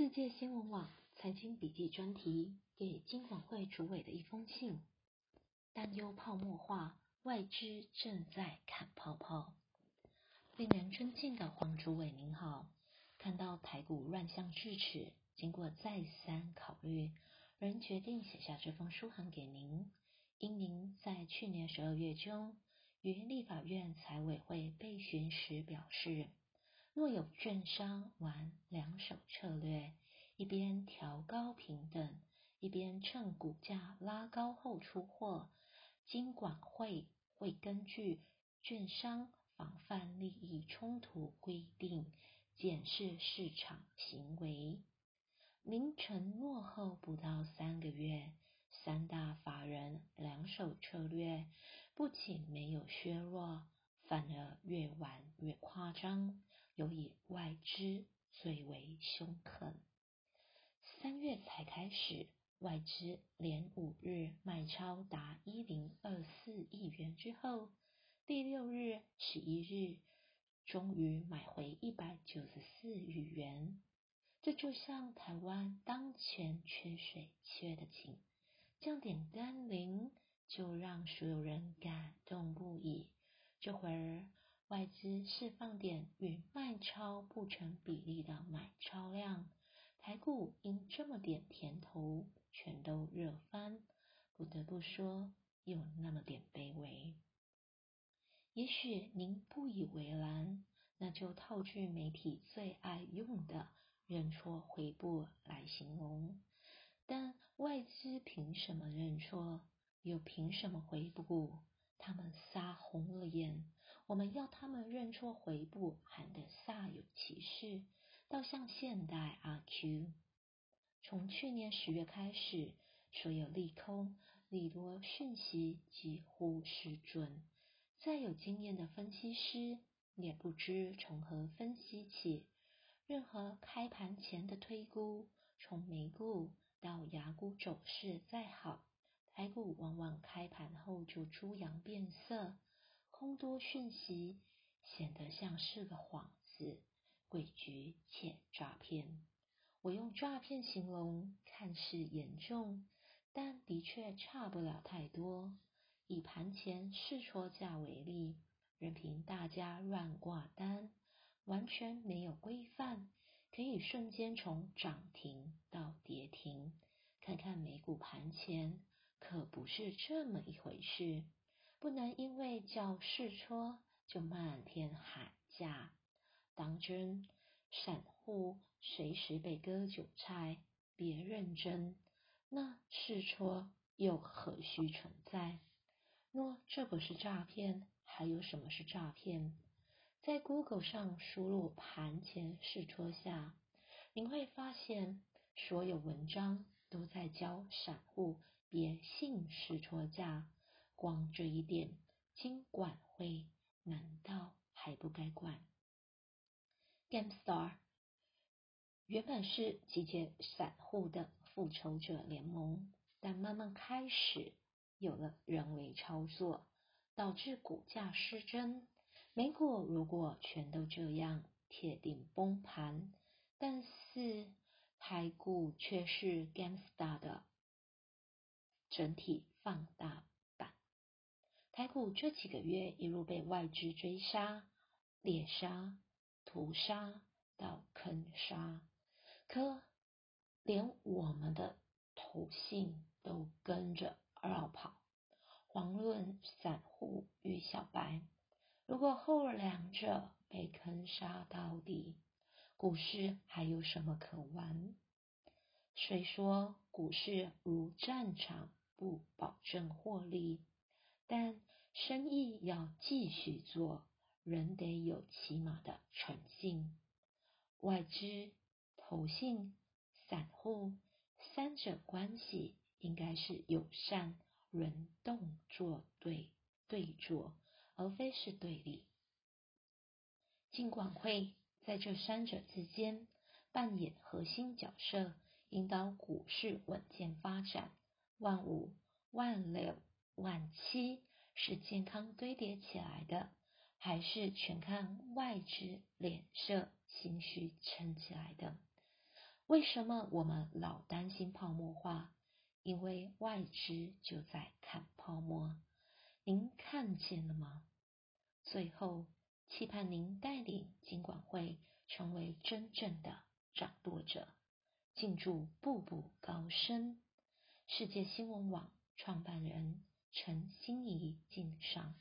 世界新闻网财经笔记专题给金管会主委的一封信：担忧泡沫化，外资正在砍泡泡。令人尊敬的黄主委您好，看到台股乱象至此，经过再三考虑，仍决定写下这封书函给您。因您在去年十二月中于立法院财委会备询时表示。若有券商玩两手策略，一边调高平等，一边趁股价拉高后出货，金管会会根据券商防范利益冲突规定检视市场行为。您承诺后不到三个月，三大法人两手策略不仅没有削弱，反而越玩越夸张。尤以外资最为凶狠。三月才开始，外资连五日卖超达一零二四亿元之后，第六日、十一日终于买回一百九十四亿元。这就像台湾当前缺水缺的紧，降点甘霖就让所有人感动不已。这会儿。外资释放点与卖超不成比例的买超量，台股因这么点甜头全都热翻，不得不说有那么点卑微。也许您不以为然，那就套句媒体最爱用的“认错回补”来形容。但外资凭什么认错？又凭什么回补？他们杀红了眼。我们要他们认错回步，喊得煞有其事，倒像现代阿 Q。从去年十月开始，所有利空、利多讯息几乎失准。再有经验的分析师也不知从何分析起。任何开盘前的推估，从美股到牙股走势再好，台股往往开盘后就猪羊变色。空多讯息显得像是个幌子，诡谲且诈骗。我用诈骗形容，看似严重，但的确差不了太多。以盘前试错价为例，任凭大家乱挂单，完全没有规范，可以瞬间从涨停到跌停。看看美股盘前，可不是这么一回事。不能因为叫试戳就漫天喊价，当真散户随时被割韭菜，别认真。那试戳又何须存在？若这不是诈骗，还有什么是诈骗？在 Google 上输入盘前试戳下，您会发现所有文章都在教散户别信试戳价。光这一点，金管会难道还不该管？Gamestar 原本是集结散户的复仇者联盟，但慢慢开始有了人为操作，导致股价失真。美股如果全都这样，铁定崩盘。但是台股却是 Gamestar 的整体放大。台股这几个月一路被外资追杀、猎杀、屠杀到坑杀，可连我们的投信都跟着绕跑，遑论散户与小白。如果后两者被坑杀到底，股市还有什么可玩？虽说股市如战场，不保证获利。但生意要继续做，人得有起码的诚信。外资、投信、散户三者关系应该是友善、轮动作对对坐，而非是对立。尽管会在这三者之间扮演核心角色，引导股市稳健发展。万五、万六。万七是健康堆叠起来的，还是全看外资脸色、心虚撑起来的？为什么我们老担心泡沫化？因为外资就在看泡沫。您看见了吗？最后，期盼您带领金管会成为真正的掌舵者，进驻步步高升。世界新闻网创办人陈心怡敬上。